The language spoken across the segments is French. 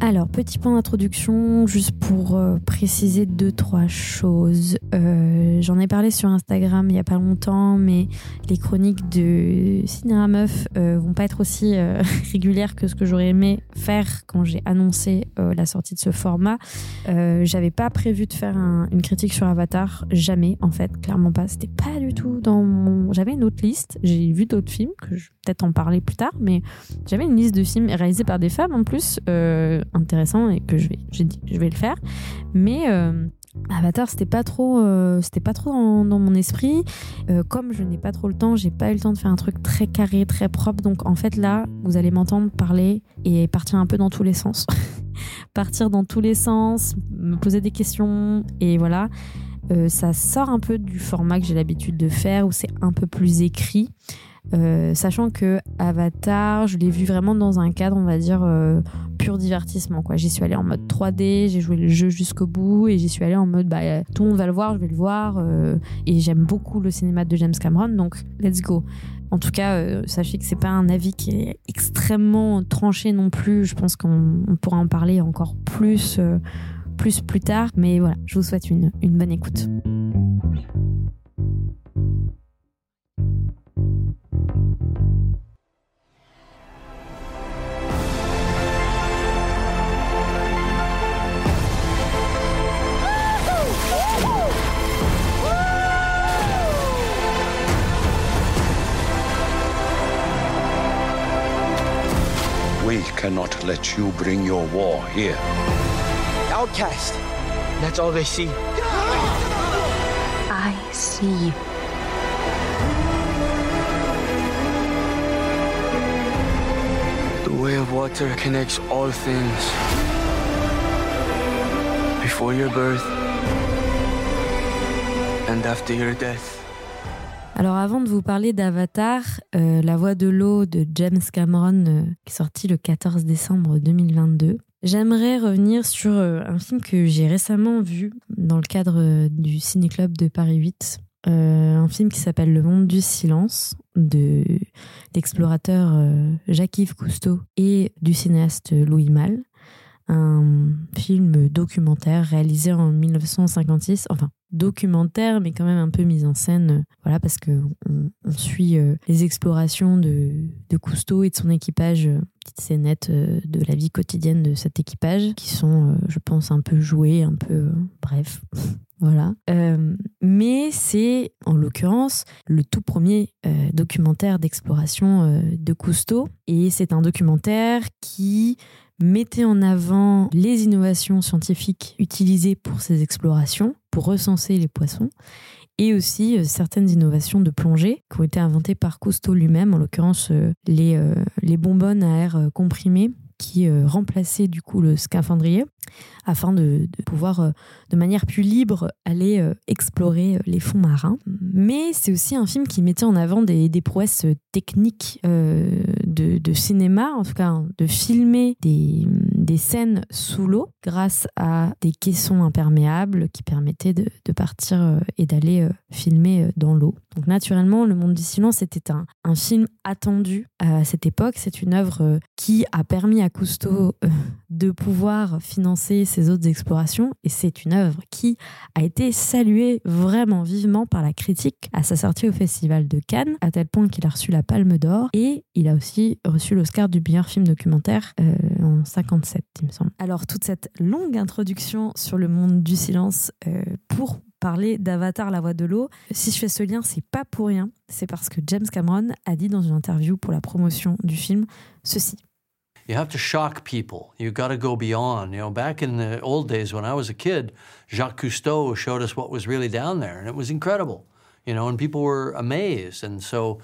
Alors, petit point d'introduction, juste pour euh, préciser deux, trois choses. Euh, j'en ai parlé sur Instagram il n'y a pas longtemps, mais les chroniques de Cinéra Meuf euh, vont pas être aussi régulières que ce que j'aurais aimé faire quand j'ai annoncé la sortie de ce format. J'avais pas prévu de faire une critique sur Avatar, jamais en fait, clairement pas. C'était pas du tout dans mon. J'avais une autre liste, j'ai vu d'autres films, que je vais peut-être en parler plus tard, mais j'avais une liste de films réalisés par des femmes en plus intéressant et que je vais, je vais le faire. Mais euh, Avatar, c'était pas trop, euh, c'était pas trop dans, mon esprit. Euh, comme je n'ai pas trop le temps, j'ai pas eu le temps de faire un truc très carré, très propre. Donc en fait là, vous allez m'entendre parler et partir un peu dans tous les sens, partir dans tous les sens, me poser des questions et voilà. ça sort un peu du format que j'ai l'habitude de faire où c'est un peu plus écrit. Sachant que Avatar, je l'ai vu vraiment dans un cadre, on va dire, divertissement. Quoi. J'y suis allée en mode 3D, j'ai joué le jeu jusqu'au bout et j'y suis allée en mode bah, tout le monde va le voir, je vais le voir. Euh, et j'aime beaucoup le cinéma de James Cameron, donc let's go. En tout cas, sachez que c'est pas un avis qui est extrêmement tranché non plus. Je pense qu'on pourra en parler encore plus, plus plus tard. Mais voilà, je vous souhaite une, une bonne écoute. We cannot let you bring your war here. Outcast. That's all they see. I see you. The way of water connects all things. Before your birth and after your death. Alors avant de vous parler d'Avatar, euh, La Voix de l'eau de James Cameron, euh, qui est sorti le 14 décembre 2022, j'aimerais revenir sur euh, un film que j'ai récemment vu dans le cadre du Ciné-Club de Paris 8. un film qui s'appelle Le Monde du Silence de d'explorateur Jacques-Yves Cousteau et du cinéaste Louis Malle un film documentaire réalisé en 1956, enfin documentaire, mais quand même un peu mise en scène, euh, voilà, parce que on, suit euh, les explorations de, de, Cousteau et de son équipage, euh, petite scénette de la vie quotidienne de cet équipage, qui sont, je pense, un peu joués, un peu, bref. Voilà. mais c'est, en l'occurrence, le tout premier documentaire d'exploration de Cousteau. Et c'est un documentaire qui mettait en avant les innovations scientifiques utilisées pour ces explorations, pour recenser les poissons, et aussi euh, certaines innovations de plongée qui ont été inventées par Cousteau lui-même, en l'occurrence euh, les, euh, les bonbonnes à air comprimé qui remplaçaient du coup le scaphandrier afin de, pouvoir de manière plus libre aller explorer les fonds marins. Mais c'est aussi un film qui mettait en avant des, prouesses techniques de, cinéma, en tout cas de filmer des, des scènes sous l'eau grâce à des caissons imperméables qui permettaient de, partir euh, et d'aller euh, filmer euh, dans l'eau. Donc naturellement, Le Monde du Silence était un, un film attendu à cette époque. C'est une œuvre qui a permis à Cousteau de pouvoir financer ses autres explorations et c'est une œuvre qui a été saluée vraiment vivement par la critique à sa sortie au Festival de Cannes, à tel point qu'il a reçu la Palme d'Or et il a aussi reçu l'Oscar du meilleur film documentaire en 57, il me semble. Alors toute cette longue introduction sur le monde du silence pour parler d'Avatar, la voix de l'eau. Si je fais ce lien, c'est pas pour rien. C'est parce que James Cameron a dit dans une interview pour la promotion du film ceci. You have to shock people. You got to go beyond. You know, back in the old days when I was a kid, Jacques Cousteau showed us what was really down there, and it was incredible. You know, and people were amazed. And so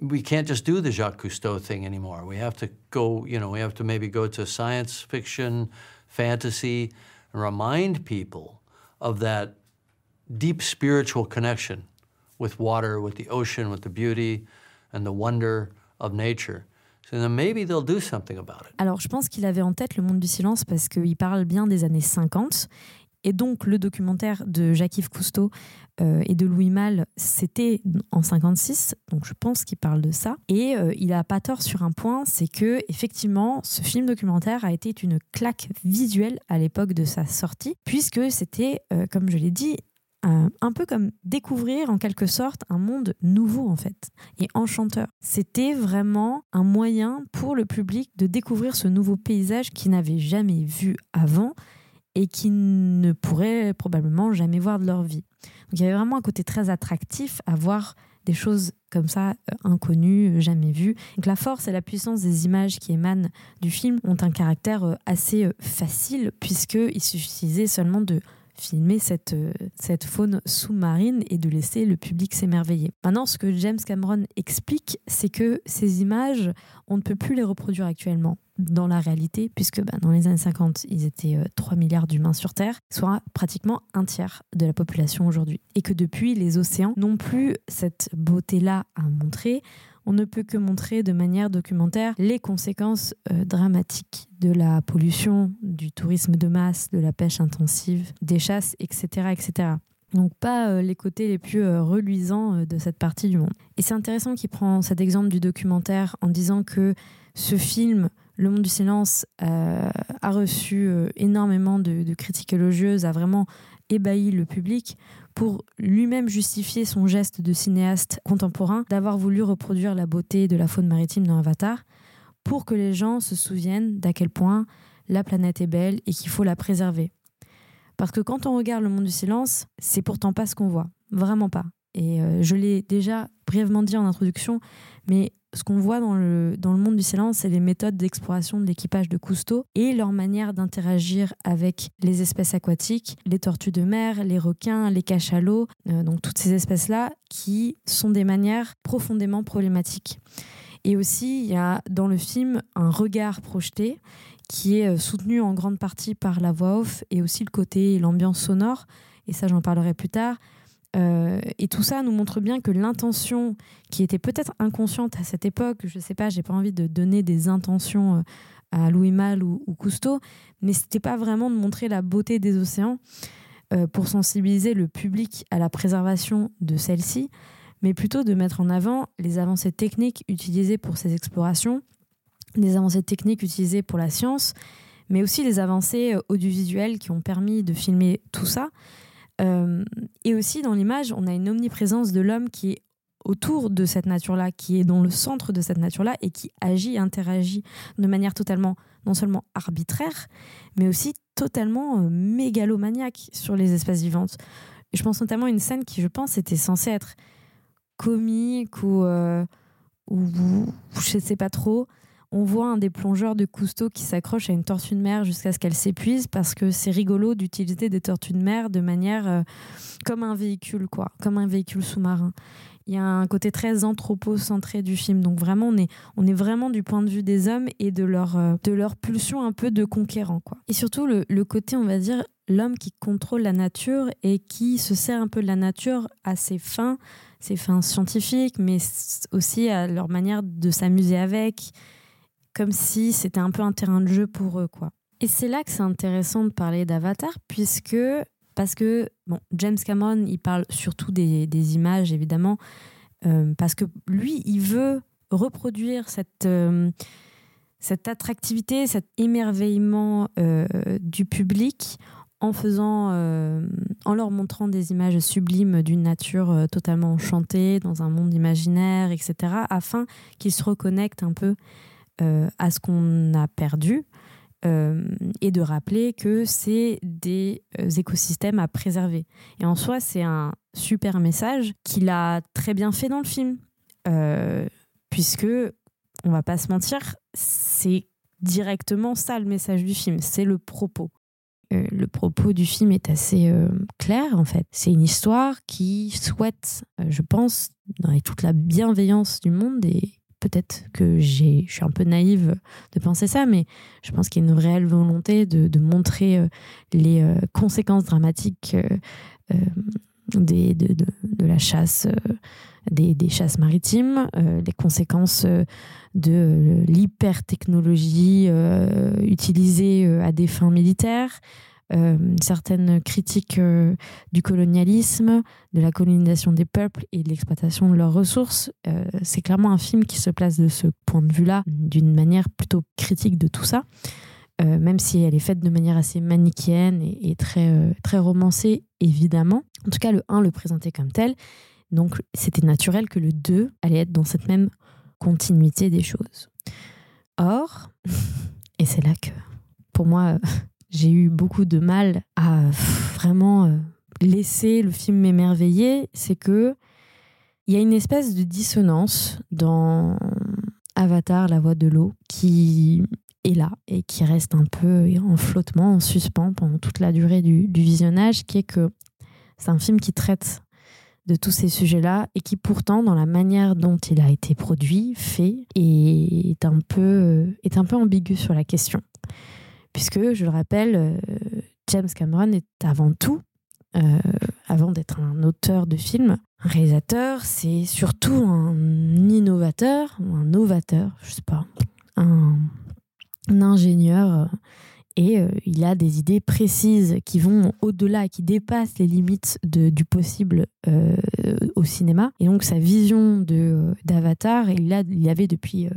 we can't just do the Jacques Cousteau thing anymore. We have to go, you know, we have to maybe go to science fiction, fantasy, and remind people of that deep spiritual connection with water, with the ocean, with the beauty and the wonder of nature. Alors, je pense qu'il avait en tête le monde du silence parce qu'il parle bien des années 50 Et donc, le documentaire de Jacques-Yves Cousteau euh, et de Louis Malle, c'était en 56, donc je pense qu'il parle de ça. Et euh, il a pas tort sur un point, c'est que effectivement, ce film documentaire a été une claque visuelle à l'époque de sa sortie, puisque c'était, euh, comme je l'ai dit, un, un peu comme découvrir en quelque sorte un monde nouveau en fait et enchanteur. C'était vraiment un moyen pour le public de découvrir ce nouveau paysage qu'ils n'avaient jamais vu avant et qui ne pourraient probablement jamais voir de leur vie. Donc il y avait vraiment un côté très attractif à voir des choses comme ça, euh, inconnues, euh, jamais vues. Donc la force et la puissance des images qui émanent du film ont un caractère euh, assez euh, facile, puisqu'il suffisait seulement de filmer cette, euh, cette faune sous-marine et de laisser le public s'émerveiller. Maintenant, ce que James Cameron explique, c'est que ces images, on ne peut plus les reproduire actuellement dans la réalité, puisque bah, dans les années 50, ils étaient euh, 3 milliards d'humains sur Terre, soit pratiquement un tiers de la population aujourd'hui. Et que depuis, les océans n'ont plus cette beauté-là à montrer. On ne peut que montrer de manière documentaire les conséquences euh, dramatiques de la pollution, du tourisme de masse, de la pêche intensive, des chasses, etc. etc. Donc pas euh, les côtés les plus euh, reluisants de cette partie du monde. Et c'est intéressant qu'il prend cet exemple du documentaire en disant que ce film, Le Monde du Silence, a reçu énormément de, de critiques élogieuses, a vraiment ébahi le public pour lui-même justifier son geste de cinéaste contemporain d'avoir voulu reproduire la beauté de la faune maritime dans Avatar pour que les gens se souviennent d'à quel point la planète est belle et qu'il faut la préserver. Parce que quand on regarde le monde du silence, c'est pourtant pas ce qu'on voit. Vraiment pas. Et euh, je l'ai déjà brièvement dit en introduction, mais ce qu'on voit dans le, monde du silence, c'est les méthodes d'exploration de l'équipage de Cousteau et leur manière d'interagir avec les espèces aquatiques, les tortues de mer, les requins, les cachalots, euh, donc toutes ces espèces-là qui sont des manières profondément problématiques. Et aussi, il y a dans le film un regard projeté qui est euh, soutenu en grande partie par la voix off et aussi le côté l'ambiance sonore. Et ça, j'en parlerai plus tard. Euh, et tout ça nous montre bien que l'intention qui était peut-être inconsciente à cette époque, je sais pas, j'ai pas envie de donner des intentions euh, à Louis Malle ou, ou Cousteau, mais c'était pas vraiment de montrer la beauté des océans euh, pour sensibiliser le public à la préservation de celle-ci, mais plutôt de mettre en avant les avancées techniques utilisées pour ces explorations, des avancées techniques utilisées pour la science, mais aussi les avancées audiovisuelles qui ont permis de filmer tout ça. Euh, et aussi dans l'image, on a une omniprésence de l'homme qui est autour de cette nature-là, qui est dans le centre de cette nature-là et qui agit, interagit de manière totalement, non seulement arbitraire, mais aussi totalement euh, mégalomaniaque sur les espèces vivantes. Je pense notamment à une scène qui, je pense, était censée être comique ou, euh, je sais pas trop. On voit un des plongeurs de Cousteau qui s'accroche à une tortue de mer jusqu'à ce qu'elle s'épuise parce que c'est rigolo d'utiliser des tortues de mer de manière euh, comme un véhicule, quoi, comme un véhicule sous-marin. Il y a un côté très anthropocentré du film. Donc vraiment, on est, on est vraiment du point de vue des hommes et de leur, euh, de leur pulsion un peu de conquérant. Quoi. Et surtout, le, le côté, on va dire, l'homme qui contrôle la nature et qui se sert un peu de la nature à ses fins, ses fins scientifiques, mais aussi à leur manière de s'amuser avec, comme si c'était un peu un terrain de jeu pour eux. quoi. Et c'est là que c'est intéressant de parler d'Avatar, puisque parce que bon, James Cameron, il parle surtout des, images, évidemment, euh, parce que lui, il veut reproduire cette, euh, cette attractivité, cet émerveillement euh, du public en faisant, en leur montrant des images sublimes d'une nature totalement enchantée, dans un monde imaginaire, etc., afin qu'ils se reconnectent un peu à ce qu'on a perdu, euh, et de rappeler que c'est des euh, écosystèmes à préserver. Et en soi, c'est un super message qu'il a très bien fait dans le film, Euh, puisque, on va pas se mentir, c'est directement ça le message du film, c'est le propos. Euh, le propos du film est assez euh, clair en fait. C'est une histoire qui souhaite, euh, je pense, dans toute la bienveillance du monde et peut-être que je suis un peu naïve de penser ça, mais je pense qu'il y a une réelle volonté de, montrer euh, les euh, conséquences dramatiques euh, des, de, la chasse, des, chasses maritimes, les conséquences de l'hyper-technologie utilisée à des fins militaires, euh, une certaine critique euh, du colonialisme, de la colonisation des peuples et de l'exploitation de leurs ressources. Euh, c'est clairement un film qui se place de ce point de vue-là, d'une manière plutôt critique de tout ça, même si elle est faite de manière assez manichéenne et, très, très romancée, évidemment. En tout cas, le 1 le présentait comme tel. Donc, c'était naturel que le 2 allait être dans cette même continuité des choses. Or, et c'est là que, pour moi, j'ai eu beaucoup de mal à vraiment euh, laisser le film m'émerveiller, c'est que il y a une espèce de dissonance dans Avatar, la voix de l'eau, qui est là et qui reste un peu en flottement, en suspens pendant toute la durée du, du visionnage, qui est que c'est un film qui traite de tous ces sujets-là et qui pourtant, dans la manière dont il a été produit, fait, est un peu, est un peu ambigu sur la question. Puisque, je le rappelle, euh, James Cameron est avant tout, euh, avant d'être un auteur de films, un réalisateur, c'est surtout un innovateur, un novateur, je sais pas, un, ingénieur. euh, Et il a des idées précises qui vont au-delà, qui dépassent les limites du possible au cinéma. Et donc sa vision d'Avatar, il l'a- il l'avait depuis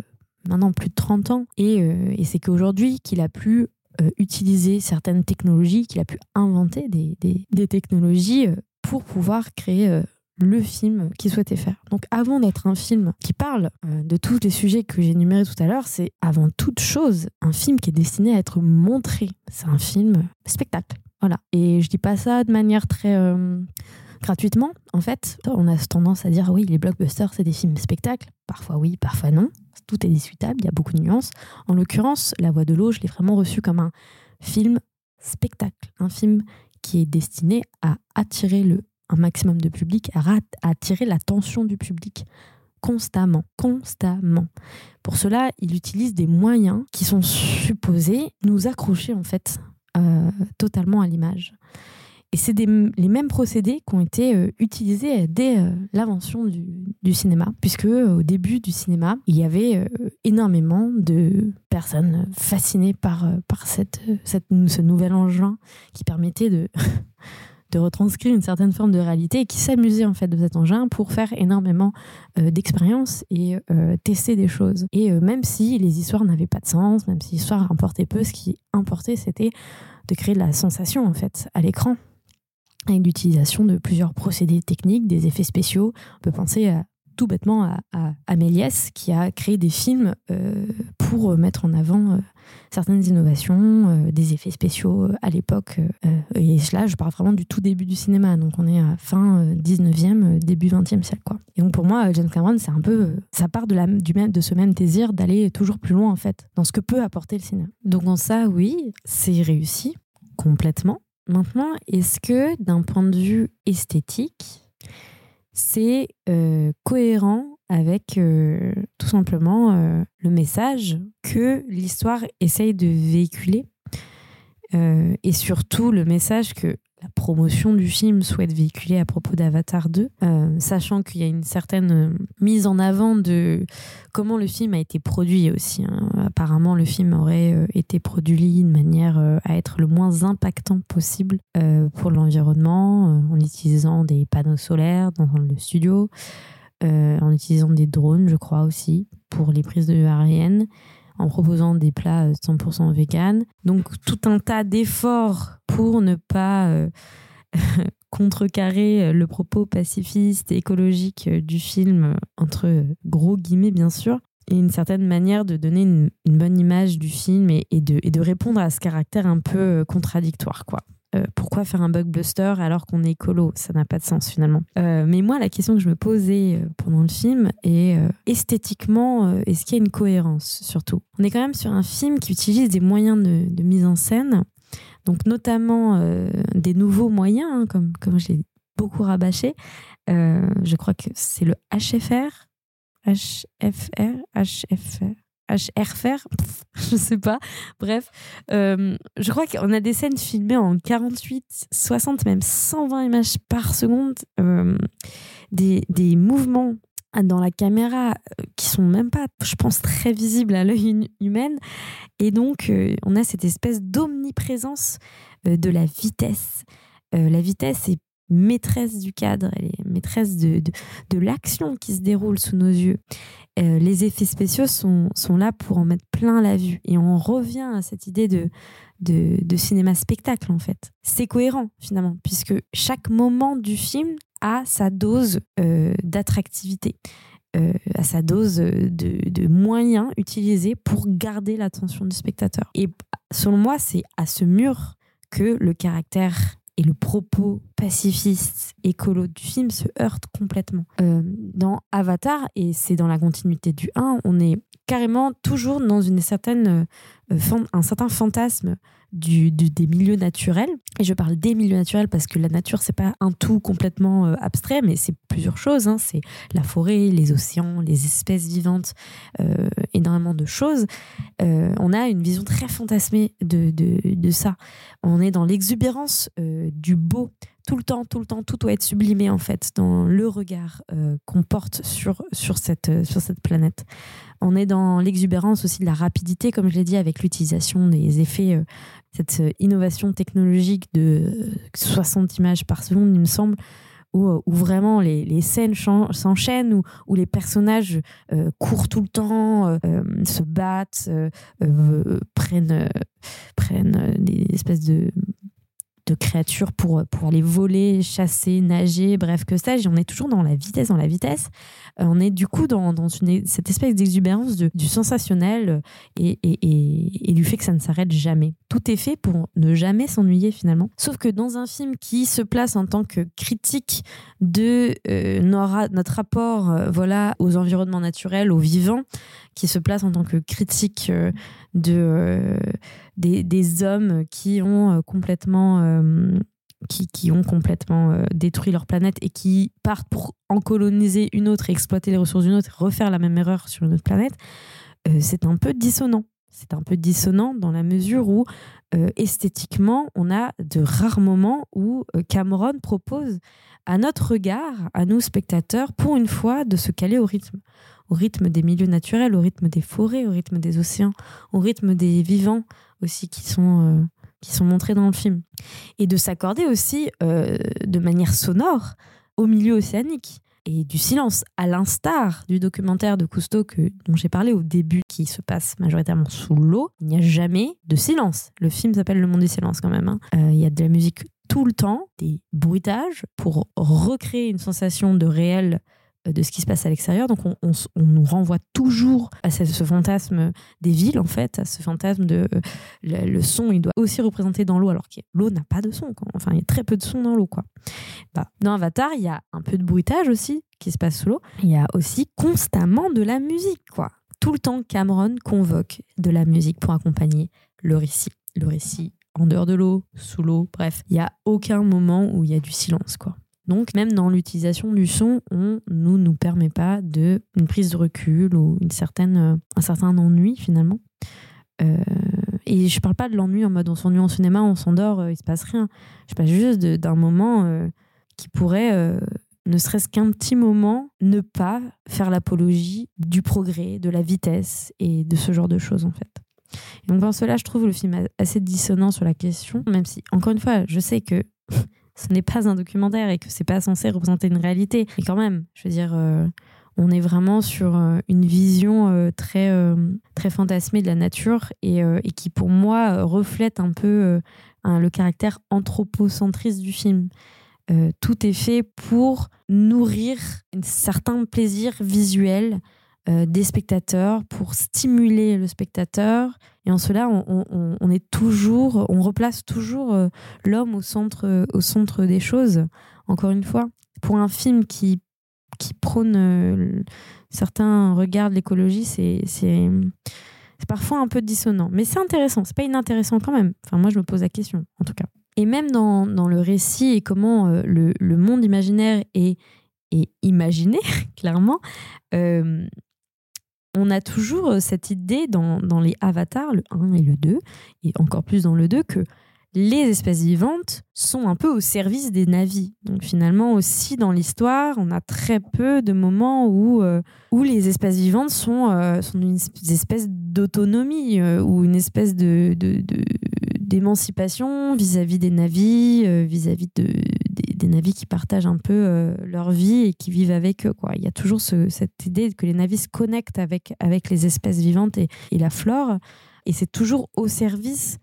maintenant plus de 30 ans. Et, et c'est qu'aujourd'hui qu'il a pu euh, utiliser certaines technologies, qu'il a pu inventer des, technologies euh, pour pouvoir créer euh, le film qu'il souhaitait faire. Donc avant d'être un film qui parle de tous les sujets que j'ai énumérés tout à l'heure, c'est avant toute chose un film qui est destiné à être montré. C'est un film spectacle. Voilà. Et je dis pas ça de manière très gratuitement. En fait, on a tendance à dire oui, les blockbusters, c'est des films spectacles. Parfois oui, parfois non. Tout est discutable, il y a beaucoup de nuances. En l'occurrence, La Voix de l'eau, je l'ai vraiment reçu comme un film spectacle. Un film qui est destiné à attirer le, un maximum de public, à, à attirer l'attention du public constamment, constamment. Pour cela, il utilise des moyens qui sont supposés nous accrocher en fait euh, totalement à l'image. Et c'est les mêmes procédés qui ont été euh, utilisés dès euh, l'invention du, cinéma, puisque euh, au début du cinéma, il y avait euh, énormément de personnes fascinées par, euh, euh, ce nouvel engin qui permettait de, retranscrire une certaine forme de réalité et qui s'amusaient en fait de cet engin pour faire énormément euh, d'expériences et euh, tester des choses. Et euh, même si les histoires n'avaient pas de sens, même si l'histoire importait peu, ce qui importait c'était de créer de la sensation en fait à l'écran avec l'utilisation de plusieurs procédés techniques, des effets spéciaux. On peut penser tout bêtement à, à, qui a créé des films euh, pour mettre en avant euh, certaines innovations, euh, des effets spéciaux à l'époque. et là, je parle vraiment du tout début du cinéma. Donc on est à fin euh, 19e, euh, début 20e siècle. Et donc pour moi, James Cameron, c'est un peu, ça part de, la, de ce même désir d'aller toujours plus loin en fait, dans ce que peut apporter le cinéma. Donc en ça, oui, c'est réussi complètement. Maintenant, est-ce que d'un point de vue esthétique, c'est euh, cohérent avec euh, tout simplement euh, le message que l'histoire essaye de véhiculer? Et surtout le message que la promotion du film souhaite véhiculer à propos d'Avatar 2, euh, sachant qu'il y a une certaine euh, mise en avant de comment le film a été produit aussi. hein. Apparemment, le film aurait euh, été produit de manière à être le moins impactant possible pour l'environnement, en utilisant des panneaux solaires dans le studio, en utilisant des drones, je crois aussi, pour les prises de aériennes, en proposant des plats euh, 100% vegan. Donc tout un tas d'efforts pour ne pas euh, contrecarrer euh, le propos pacifiste et écologique euh, du film, entre gros guillemets bien sûr, et une certaine manière de donner une, bonne image du film et, de, répondre à ce caractère un peu contradictoire, quoi. Pourquoi faire un blockbuster alors qu'on est écolo? Ça n'a pas de sens finalement. Mais moi, la question que je me posais pendant le film est esthétiquement, est-ce qu'il y a une cohérence surtout? On est quand même sur un film qui utilise des moyens de mise en scène, donc notamment euh, des nouveaux moyens, hein, comme, comme je beaucoup rabâché. Euh, je crois que c'est le HFR, HFR, HFR. HRFR, Pff, je sais pas. Bref, euh, je crois qu'on a des scènes filmées en 48, 60, même 120 images par seconde, des, des mouvements dans la caméra euh, qui sont même pas, je pense, très visibles à l'œil hu- humain. Et donc, euh, on a cette espèce d'omniprésence de la vitesse. la vitesse est maîtresse du cadre, elle est maîtresse de, de, l'action qui se déroule sous nos yeux. les effets spéciaux sont, sont là pour en mettre plein la vue. Et on revient à cette idée de, de, de cinéma-spectacle, en fait. C'est cohérent, finalement, puisque chaque moment du film a sa dose d'attractivité. Euh, à sa dose de, moyens utilisés pour garder l'attention du spectateur. Et selon moi, c'est à ce mur que le caractère et le propos pacifiste, écolo du film se heurtent complètement. Euh, dans Avatar, et c'est dans la continuité du 1, on est carrément toujours dans une certaine, euh, un certain fantasme du, des milieux naturels. Et je parle des milieux naturels parce que la nature, c'est pas un tout complètement euh, abstrait, mais c'est plusieurs choses. Hein. C'est la forêt, les océans, les espèces vivantes, euh, énormément de choses. Euh, on a une vision très fantasmée de, de, de ça. On est dans l'exubérance du beau, tout le temps, tout le temps, tout doit être sublimé en fait dans le regard euh, qu'on porte sur, sur, cette, euh, sur cette planète. On est dans l'exubérance aussi de la rapidité, comme je l'ai dit, avec l'utilisation des effets, euh, cette innovation technologique de 60 images par seconde, il me semble, où, où vraiment les, les scènes s'enchaînent, où, où, les personnages courent tout le temps, se battent, prennent, prennent des espèces de de créatures pour, pour aller voler, chasser, nager, bref, que ça. On est toujours dans la vitesse, dans la vitesse. Euh, on est du coup dans, dans une, cette espèce d'exubérance du sensationnel et, et, et, du fait que ça ne s'arrête jamais. Tout est fait pour ne jamais s'ennuyer finalement. Sauf que dans un film qui se place en tant que critique de euh, notre rapport euh, voilà, aux environnements naturels, aux vivants, qui se place en tant que critique de des, des, hommes qui ont euh, complètement euh, qui, qui, ont complètement euh, détruit leur planète et qui partent pour en coloniser une autre et exploiter les ressources d'une autre et refaire la même erreur sur une autre planète, c'est un peu dissonant. C'est un peu dissonant dans la mesure où esthétiquement, on a de rares moments où Cameron propose à notre regard, à nous spectateurs, pour une fois, de se caler au rythme au rythme des milieux naturels, au rythme des forêts, au rythme des océans, au rythme des vivants aussi qui sont, euh, qui sont montrés dans le film. Et de s'accorder aussi euh, de manière sonore au milieu océanique et du silence, à l'instar du documentaire de Cousteau que, dont j'ai parlé au début, qui se passe majoritairement sous l'eau. Il n'y a jamais de silence. Le film s'appelle Le Monde du silence quand même. Hein. Euh, il y a de la musique tout le temps, des bruitages pour recréer une sensation de réel de ce qui se passe à l'extérieur. Donc on, nous renvoie toujours à ce, fantasme des villes, en fait, à ce fantasme de euh, le, son, il doit aussi représenter dans l'eau, alors que l'eau n'a pas de son. Enfin, il y a très peu de son dans l'eau. quoi. Bah, dans Avatar, il y a un peu de bruitage aussi qui se passe sous l'eau. Il y a aussi constamment de la musique. quoi. Tout le temps, Cameron convoque de la musique pour accompagner le récit. Le récit en dehors de l'eau, sous l'eau, bref. Il n'y a aucun moment où il y a du silence. quoi. Donc même dans l'utilisation du son, on ne nous permet pas de une prise de recul ou une certaine, euh, un certain ennui finalement. Euh, et je parle pas de l'ennui en mode on s'ennuie en cinéma, on s'endort, euh, il se passe rien. Je parle juste d'un moment qui pourrait, ne serait-ce qu'un petit moment, ne pas faire l'apologie du progrès, de la vitesse et de ce genre de choses en fait. donc dans cela, je trouve le film assez dissonant sur la question, même si, encore une fois, je sais que ce n'est pas un documentaire et que c'est pas censé représenter une réalité. Mais quand même, je veux dire, euh, on est vraiment sur euh, une vision euh, très, très fantasmée de la nature et, qui, pour moi, reflète un peu le caractère anthropocentriste du film. tout est fait pour nourrir un certain plaisir visuel euh, des spectateurs, pour stimuler le spectateur. Et en cela, on, est toujours, on replace toujours euh, l'homme au centre, au centre des choses. Encore une fois, pour un film qui, qui prône euh, certains regards de l'écologie, c'est parfois un peu dissonant. Mais c'est intéressant, c'est pas inintéressant quand même. Enfin, moi, je me pose la question, en tout cas. Et même dans, dans le récit et comment le, le, monde imaginaire est, est imaginé, clairement, on a toujours euh, cette idée dans, les avatars, le 1 et le 2, et encore plus dans le 2, que les espèces vivantes sont un peu au service des navis. Donc finalement aussi dans l'histoire, on a très peu de moments où, euh, où les espèces vivantes sont, euh, une espèce d'autonomie ou une espèce d'émancipation vis-à-vis des navis, vis-à-vis de, des, navis qui partagent un peu euh, leur vie et qui vivent avec eux. Quoi. Il y a toujours ce- cette idée que les navis se connectent avec, avec les espèces vivantes et, et la flore, et c'est toujours au service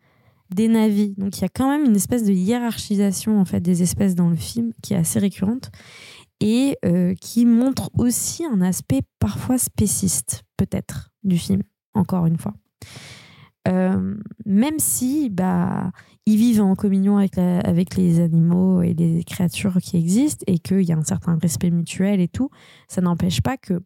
des navis. Donc il y a quand même une espèce de hiérarchisation en fait des espèces dans le film qui est assez récurrente et euh, qui montre aussi un aspect parfois spéciste, peut-être, du film, encore une fois. Euh, même si bah, ils vivent en communion avec, les animaux et les créatures qui existent et qu'il y a un certain respect mutuel et tout, ça n'empêche pas que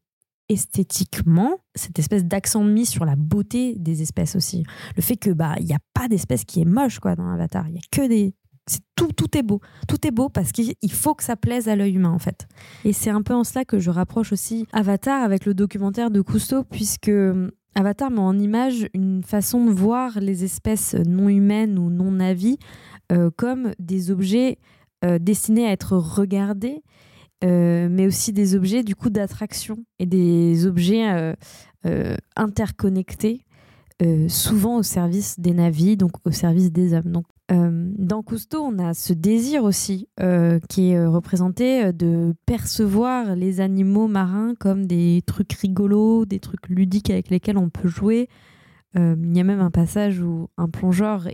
esthétiquement, cette espèce d'accent mis sur la beauté des espèces aussi. Le fait que bah n'y a pas d'espèce qui est moche quoi dans Avatar, il y a que des c'est tout tout est beau. Tout est beau parce qu'il il faut que ça plaise à l'œil humain en fait. Et c'est un peu en cela que je rapproche aussi Avatar avec le documentaire de Cousteau puisque Avatar met en image une façon de voir les espèces non humaines ou non navies euh, comme des objets euh, destinés à être regardés, euh, mais aussi des objets du coup d'attraction et des objets interconnectés, souvent au service des navis, donc au service des hommes. Euh, dans Cousteau, on a ce désir aussi euh, qui est euh, représenté de percevoir les animaux marins comme des trucs rigolos, des trucs ludiques avec lesquels on peut jouer. Il y a même un passage où un plongeur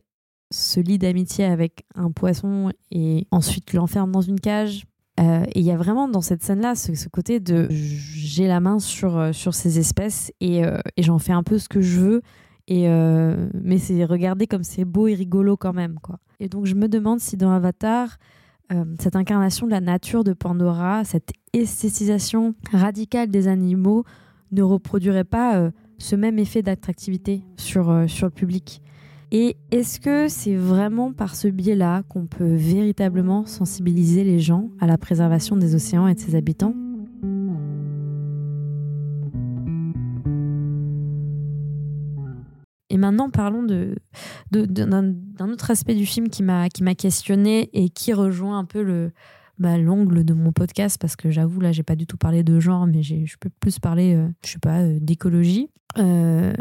se lie d'amitié avec un poisson et ensuite l'enferme dans une cage. Et il y a vraiment dans cette scène-là ce, côté de j'ai la main sur, sur ces espèces et j'en fais un peu ce que je veux. Et euh, mais c'est regardé comme c'est beau et rigolo quand même. quoi. Et donc je me demande si dans Avatar, euh, cette incarnation de la nature de Pandora, cette esthétisation radicale des animaux ne reproduirait pas euh, ce même effet d'attractivité sur, sur le public? Et est-ce que c'est vraiment par ce biais-là qu'on peut véritablement sensibiliser les gens à la préservation des océans et de ses habitants? Et maintenant, parlons de, d'un, autre aspect du film qui m'a, qui m'a questionné et qui rejoint un peu le, bah, l'angle de mon podcast, parce que j'avoue, là, j'ai pas du tout parlé de genre, mais je peux plus parler, euh, je sais pas, euh, d'écologie. Euh,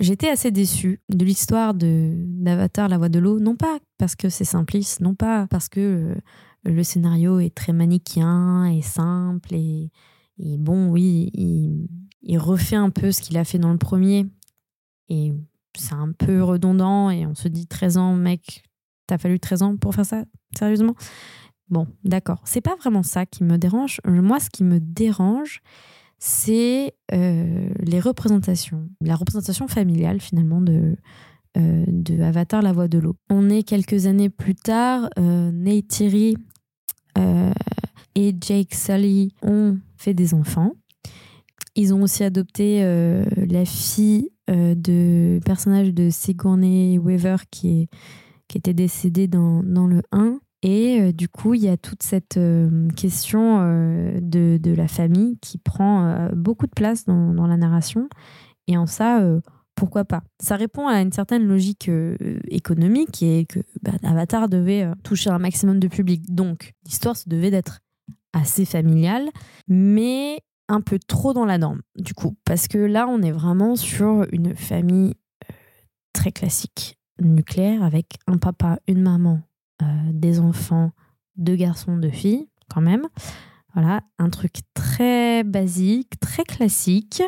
j'étais assez déçue de l'histoire de, d'Avatar, la voix de l'eau, non pas parce que c'est simpliste, non pas parce que euh, le scénario est très manichéen et simple, et, et bon, oui, il, il refait un peu ce qu'il a fait dans le premier, et c'est un peu redondant et on se dit 13 ans, mec, t'as fallu 13 ans pour faire ça Sérieusement? Bon, d'accord. C'est pas vraiment ça qui me dérange. Moi, ce qui me dérange, c'est euh, les représentations, la représentation familiale finalement de, euh, de Avatar, la voix de l'eau. On est quelques années plus tard, euh, Neytiri euh, et Jake Sully ont fait des enfants. Ils ont aussi adopté la fille euh, de personnage de Sigourney Weaver qui, est, qui était décédé dans, le 1. Et euh, du coup, il y a toute cette euh, question de, la famille qui prend beaucoup de place dans, la narration. Et en ça, pourquoi pas? Ça répond à une certaine logique économique qui est que bah, Avatar devait toucher un maximum de public. Donc, l'histoire se devait d'être assez familiale, mais un peu trop dans la norme, du coup. Parce que là, on est vraiment sur une famille euh, très classique, nucléaire, avec un papa, une maman, euh, des enfants, deux garçons, deux filles, quand même. Voilà, un truc très basique, très classique,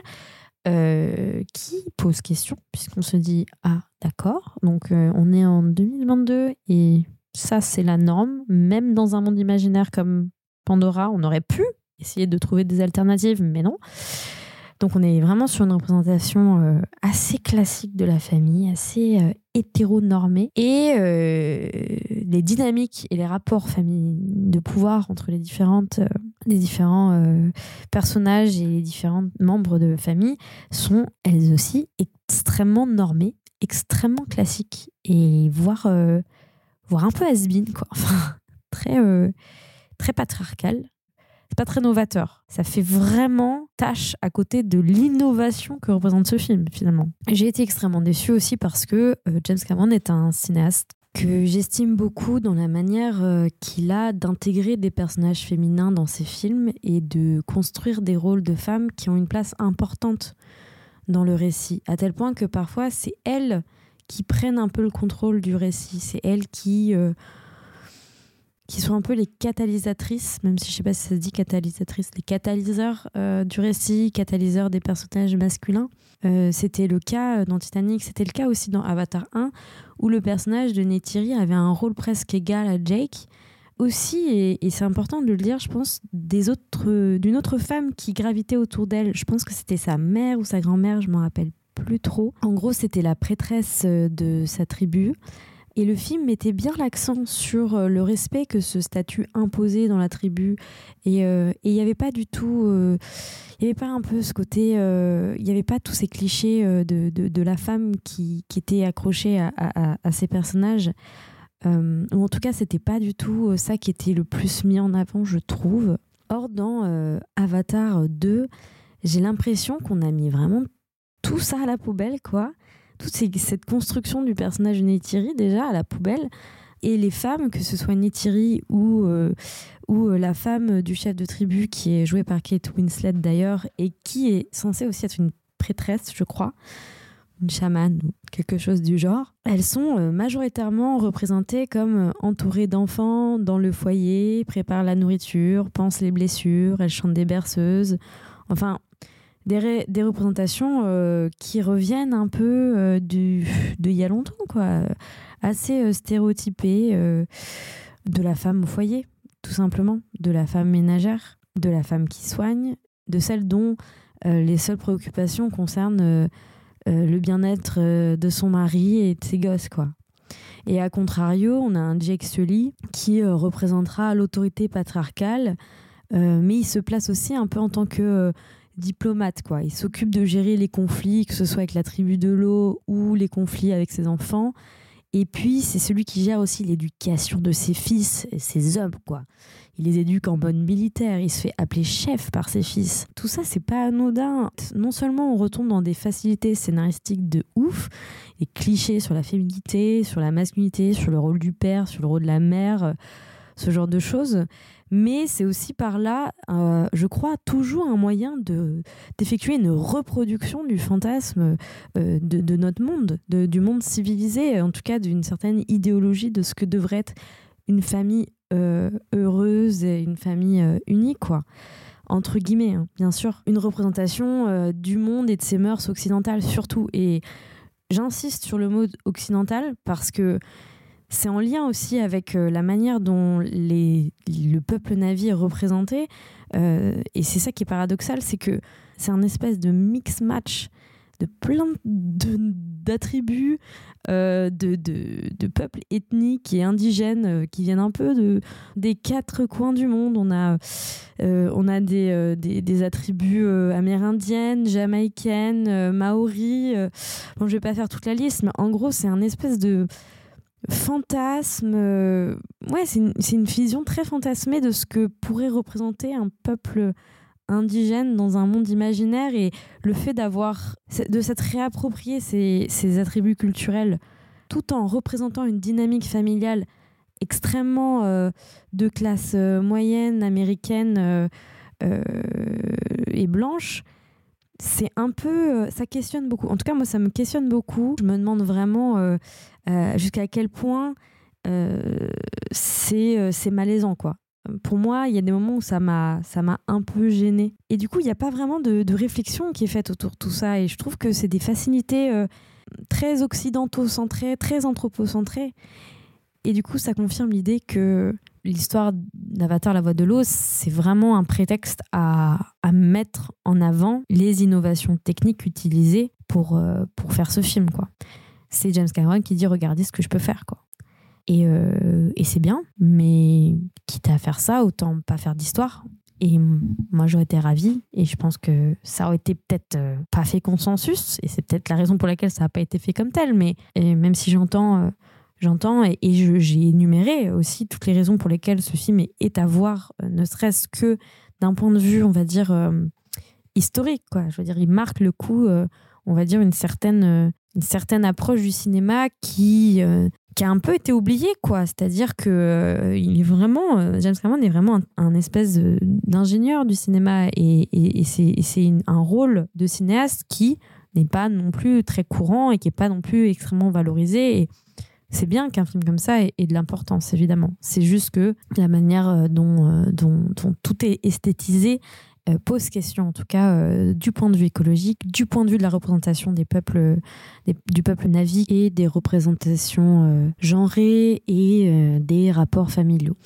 euh, qui pose question, puisqu'on se dit Ah, d'accord, donc on est en 2022 et ça, c'est la norme. Même dans un monde imaginaire comme Pandora, on aurait pu essayer de trouver des alternatives, mais non. Donc on est vraiment sur une représentation euh, assez classique de la famille, assez euh, hétéronormée. Et euh, les dynamiques et les rapports famille, de pouvoir entre les, différentes, les différents personnages et les différents membres de famille sont elles aussi extrêmement normées, extrêmement classiques et voire, voire un peu has-been, quoi. Enfin, très, très patriarcal c'est pas très novateur. Ça fait vraiment tâche à côté de l'innovation que représente ce film, finalement. J'ai été extrêmement déçue aussi parce que euh, James Cameron est un cinéaste que j'estime beaucoup dans la manière euh, qu'il a d'intégrer des personnages féminins dans ses films et de construire des rôles de femmes qui ont une place importante dans le récit, à tel point que parfois c'est elles qui prennent un peu le contrôle du récit. C'est elles qui, euh, qui sont un peu les catalysatrices, même si je sais pas si ça se dit catalysatrices, les catalyseurs euh, du récit, catalyseurs des personnages masculins. Euh, c'était le cas dans Titanic, c'était le cas aussi dans Avatar 1, où le personnage de Neytiri avait un rôle presque égal à Jake. Aussi, et, et c'est important de le dire, je pense, des autres, d'une autre femme qui gravitait autour d'elle. Je pense que c'était sa mère ou sa grand-mère, je m'en rappelle plus trop. En gros, c'était la prêtresse de sa tribu. Et le film mettait bien l'accent sur euh, le respect que ce statut imposait dans la tribu. Et euh, il n'y avait pas du tout. euh, Il n'y avait pas un peu ce côté. Il n'y avait pas tous ces clichés de, de, la femme qui, qui était accrochée à, à, à- ces personnages. Ou en tout cas, c'était pas du tout ça qui était le plus mis en avant, je trouve. Or, dans Avatar 2, j'ai l'impression qu'on a mis vraiment tout ça à la poubelle, quoi. Toute cette construction du personnage de Neytiri, déjà, à la poubelle. Et les femmes, que ce soit Neytiri ou, euh, ou euh, la femme du chef de tribu, qui est jouée par Kate Winslet d'ailleurs, et qui est censée aussi être une prêtresse, je crois, une chamane ou quelque chose du genre, elles sont euh, majoritairement représentées comme entourées d'enfants dans le foyer, préparent la nourriture, pansent les blessures, elles chantent des berceuses. Enfin, des, ré- des représentations euh, qui reviennent un peu euh, de y a longtemps, quoi. Assez euh, stéréotypées euh, de la femme au foyer, tout simplement, de la femme ménagère, de la femme qui soigne, de celle dont les seules préoccupations concernent le bien-être de son mari et de ses gosses, quoi. Et à contrario, on a un Jake Sully qui représentera l'autorité patriarcale, mais il se place aussi un peu en tant que diplomate, quoi. Il s'occupe de gérer les conflits, que ce soit avec la tribu de l'eau ou les conflits avec ses enfants. Et puis, c'est celui qui gère aussi l'éducation de ses fils et ses hommes, quoi. Il les éduque en mode militaire, il se fait appeler chef par ses fils. Tout ça, c'est pas anodin. Non seulement on retombe dans des facilités scénaristiques de ouf, des clichés sur la féminité, sur la masculinité, sur le rôle du père, sur le rôle de la mère, ce genre de choses, mais c'est aussi par là, euh, je crois, toujours un moyen de d'effectuer une reproduction du fantasme euh, de, notre monde, de- du monde civilisé, en tout cas d'une certaine idéologie de ce que devrait être une famille euh, heureuse et une famille unie, quoi. Entre guillemets, hein, bien sûr. Une représentation du monde et de ses mœurs occidentales, surtout. Et j'insiste sur le mot occidental parce que c'est en lien aussi avec euh, la manière dont le peuple navi est représenté. Euh, et c'est ça qui est paradoxal, c'est que c'est un espèce de mix-match de plein de- d'attributs euh, de, de, de peuples ethniques et indigènes euh, qui viennent un peu de, des quatre coins du monde. On a, on a des, des, des attributs amérindiennes, jamaïcaines, maoris. bon, je vais pas faire toute la liste, mais en gros, c'est un espèce de fantasme. euh, ouais, c'est une, une vision très fantasmée de ce que pourrait représenter un peuple indigène dans un monde imaginaire et le fait d'avoir de s'être réapproprié ces, ces attributs culturels tout en représentant une dynamique familiale extrêmement euh, de classe euh, moyenne américaine et blanche c'est un peu ça questionne beaucoup en tout cas moi ça me questionne beaucoup je me demande vraiment jusqu'à quel point euh, c'est euh, c'est malaisant quoi pour moi, il y a des moments où ça m'a un peu gêné. Et du coup, il n'y a pas vraiment de, réflexion qui est faite autour de tout ça. Et je trouve que c'est des facilités euh, très occidentaux-centrées, très anthropocentrées. Et du coup, ça confirme l'idée que l'histoire d'Avatar, la voix de l'eau, c'est vraiment un prétexte à, mettre en avant les innovations techniques utilisées pour, euh, pour faire ce film. quoi. C'est James Cameron qui dit regardez ce que je peux faire. quoi. Et, euh, et c'est bien, mais quitte à faire ça, autant pas faire d'histoire. Et moi, j'aurais été ravie. Et je pense que ça aurait été peut-être euh, pas fait consensus. Et c'est peut-être la raison pour laquelle ça n'a pas été fait comme tel. Mais même si j'entends, euh, j'entends et, j'ai énuméré aussi toutes les raisons pour lesquelles ce film est, à voir, ne serait-ce que d'un point de vue, on va dire, historique. Quoi. Je veux dire, il marque le coup, on va dire, une certaine, une certaine approche du cinéma qui, euh, qui a un peu été oublié, quoi. C'est-à-dire que euh, il est vraiment, euh, James Cameron est vraiment un, espèce d'ingénieur du cinéma et, et- c'est un rôle de cinéaste qui, n'est pas non plus très courant et qui est pas non plus extrêmement valorisé. Et c'est bien qu'un film comme ça ait, de l'importance, évidemment. C'est juste que la manière dont, dont tout est esthétisé euh, pose question, en tout cas euh, du point de vue écologique, du point de vue de la représentation des peuples, des- du peuple navi et des représentations euh, genrées et euh, des rapports familiaux.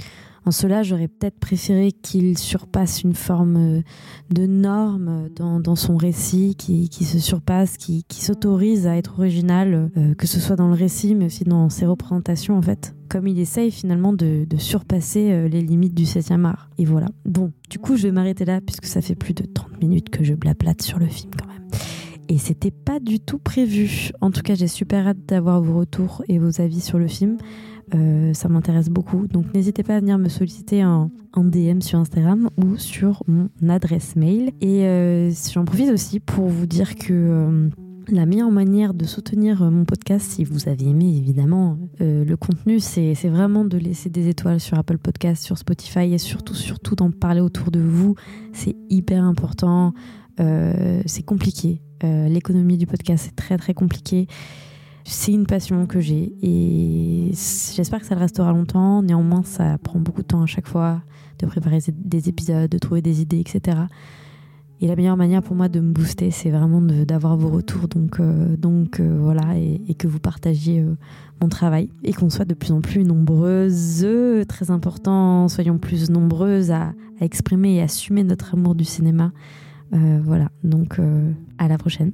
En cela, j'aurais peut-être préféré qu'il surpasse une forme euh, de norme dans, dans son récit, qui, se surpasse, qui, s'autorise à être original, euh, que ce soit dans le récit, mais aussi dans ses représentations, en fait. Comme il essaye finalement de, de surpasser euh, les limites du 7e art. Et voilà. Bon, du coup, je vais m'arrêter là, puisque ça fait plus de 30 minutes que je blablate sur le film quand même. Et c'était pas du tout prévu. En tout cas, j'ai super hâte d'avoir vos retours et vos avis sur le film. Euh, ça m'intéresse beaucoup. Donc n'hésitez pas à venir me solliciter en, DM sur Instagram ou sur mon adresse mail. Et euh, j'en profite aussi pour vous dire que euh, la meilleure manière de soutenir mon podcast, si vous avez aimé évidemment le contenu, c'est vraiment de laisser des étoiles sur Apple Podcast, sur Spotify et surtout, surtout d'en parler autour de vous. C'est hyper important. C'est compliqué. L'économie du podcast, c'est très très compliqué. C'est une passion que j'ai et j'espère que ça le restera longtemps. Néanmoins, ça prend beaucoup de temps à chaque fois de préparer des épisodes, de trouver des idées, etc. Et la meilleure manière pour moi de me booster, c'est vraiment d'avoir vos retours. Donc, euh, euh, voilà, et, que vous partagiez euh, mon travail et qu'on soit de plus en plus nombreuses. Très important, soyons plus nombreuses à, exprimer et assumer notre amour du cinéma. Voilà, donc à la prochaine.